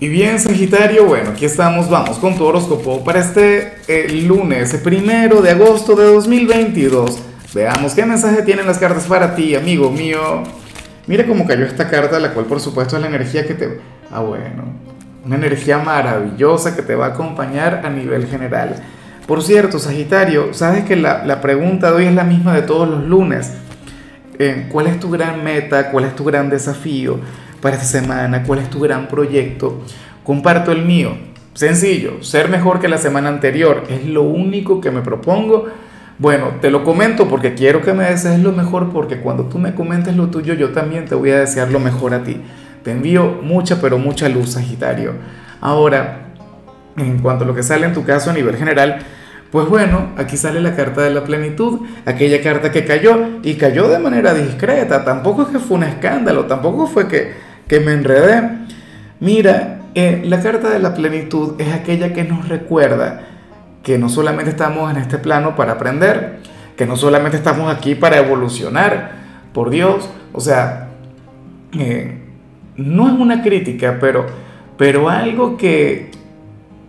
Y bien, Sagitario, bueno, aquí estamos, vamos con tu horóscopo para este eh, lunes, primero de agosto de 2022. Veamos qué mensaje tienen las cartas para ti, amigo mío. Mira cómo cayó esta carta, la cual por supuesto es la energía que te... Ah, bueno, una energía maravillosa que te va a acompañar a nivel general. Por cierto, Sagitario, sabes que la, la pregunta de hoy es la misma de todos los lunes. Eh, ¿Cuál es tu gran meta? ¿Cuál es tu gran desafío? Para esta semana, cuál es tu gran proyecto. Comparto el mío. Sencillo, ser mejor que la semana anterior. Es lo único que me propongo. Bueno, te lo comento porque quiero que me desees lo mejor, porque cuando tú me comentes lo tuyo, yo también te voy a desear lo mejor a ti. Te envío mucha, pero mucha luz, Sagitario. Ahora, en cuanto a lo que sale en tu caso a nivel general, pues bueno, aquí sale la carta de la plenitud, aquella carta que cayó y cayó de manera discreta, tampoco es que fue un escándalo, tampoco fue que, que me enredé. Mira, eh, la carta de la plenitud es aquella que nos recuerda que no solamente estamos en este plano para aprender, que no solamente estamos aquí para evolucionar, por Dios, o sea, eh, no es una crítica, pero, pero algo que,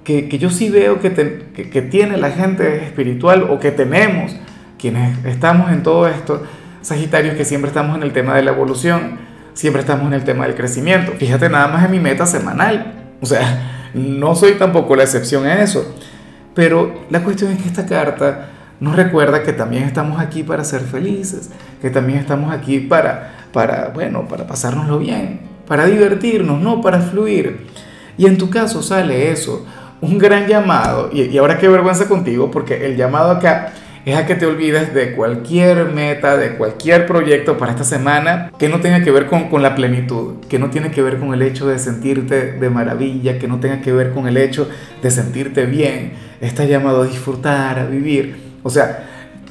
que, yo sí veo que, que, que tiene la gente espiritual o que tenemos quienes estamos en todo esto, Sagitarios, que siempre estamos en el tema de la evolución siempre estamos en el tema del crecimiento. Fíjate nada más en mi meta semanal. O sea, no soy tampoco la excepción a eso. Pero la cuestión es que esta carta nos recuerda que también estamos aquí para ser felices, que también estamos aquí para, para bueno, para pasárnoslo bien, para divertirnos, no para fluir. Y en tu caso sale eso, un gran llamado, y, y ahora qué vergüenza contigo, porque el llamado acá es a que te olvides de cualquier meta, de cualquier proyecto para esta semana que no tenga que ver con, con, la plenitud, que no tiene que ver con el hecho de sentirte de maravilla, que no tenga que ver con el hecho de sentirte bien. Estás llamado a disfrutar, a vivir. O sea,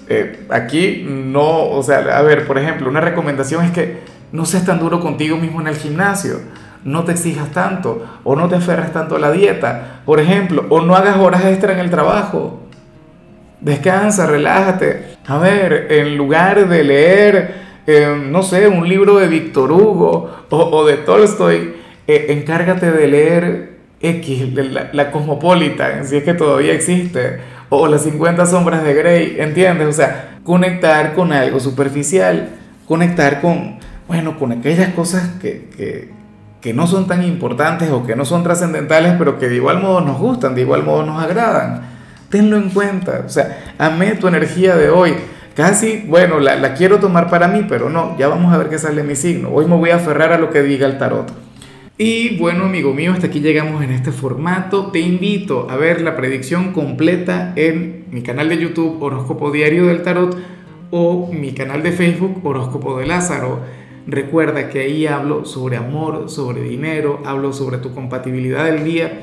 eh, aquí no, o sea, a ver, por ejemplo, una recomendación es que no seas tan duro contigo mismo en el gimnasio. No te exijas tanto o no te aferres tanto a la dieta, por ejemplo, o no hagas horas extra en el trabajo Descansa, relájate. A ver, en lugar de leer, eh, no sé, un libro de Víctor Hugo o, de Tolstoy, eh, encárgate de leer X, la, la Cosmopolitan, si es que todavía existe, o las 50 sombras de Grey, ¿entiendes? O sea, conectar con algo superficial, conectar con, bueno, con aquellas cosas que, que, que no son tan importantes o que no son trascendentales, pero que de igual modo nos gustan, de igual modo nos agradan. Tenlo en cuenta. O sea, amé tu energía de hoy. Casi, bueno, la, quiero tomar para mí, pero no, ya vamos a ver qué sale mi signo. Hoy me voy a aferrar a lo que diga el tarot. Y bueno, amigo mío, hasta aquí llegamos en este formato. Te invito a ver la predicción completa en mi canal de YouTube Horóscopo Diario del Tarot o mi canal de Facebook Horóscopo de Lázaro. Recuerda que ahí hablo sobre amor, sobre dinero, hablo sobre tu compatibilidad del día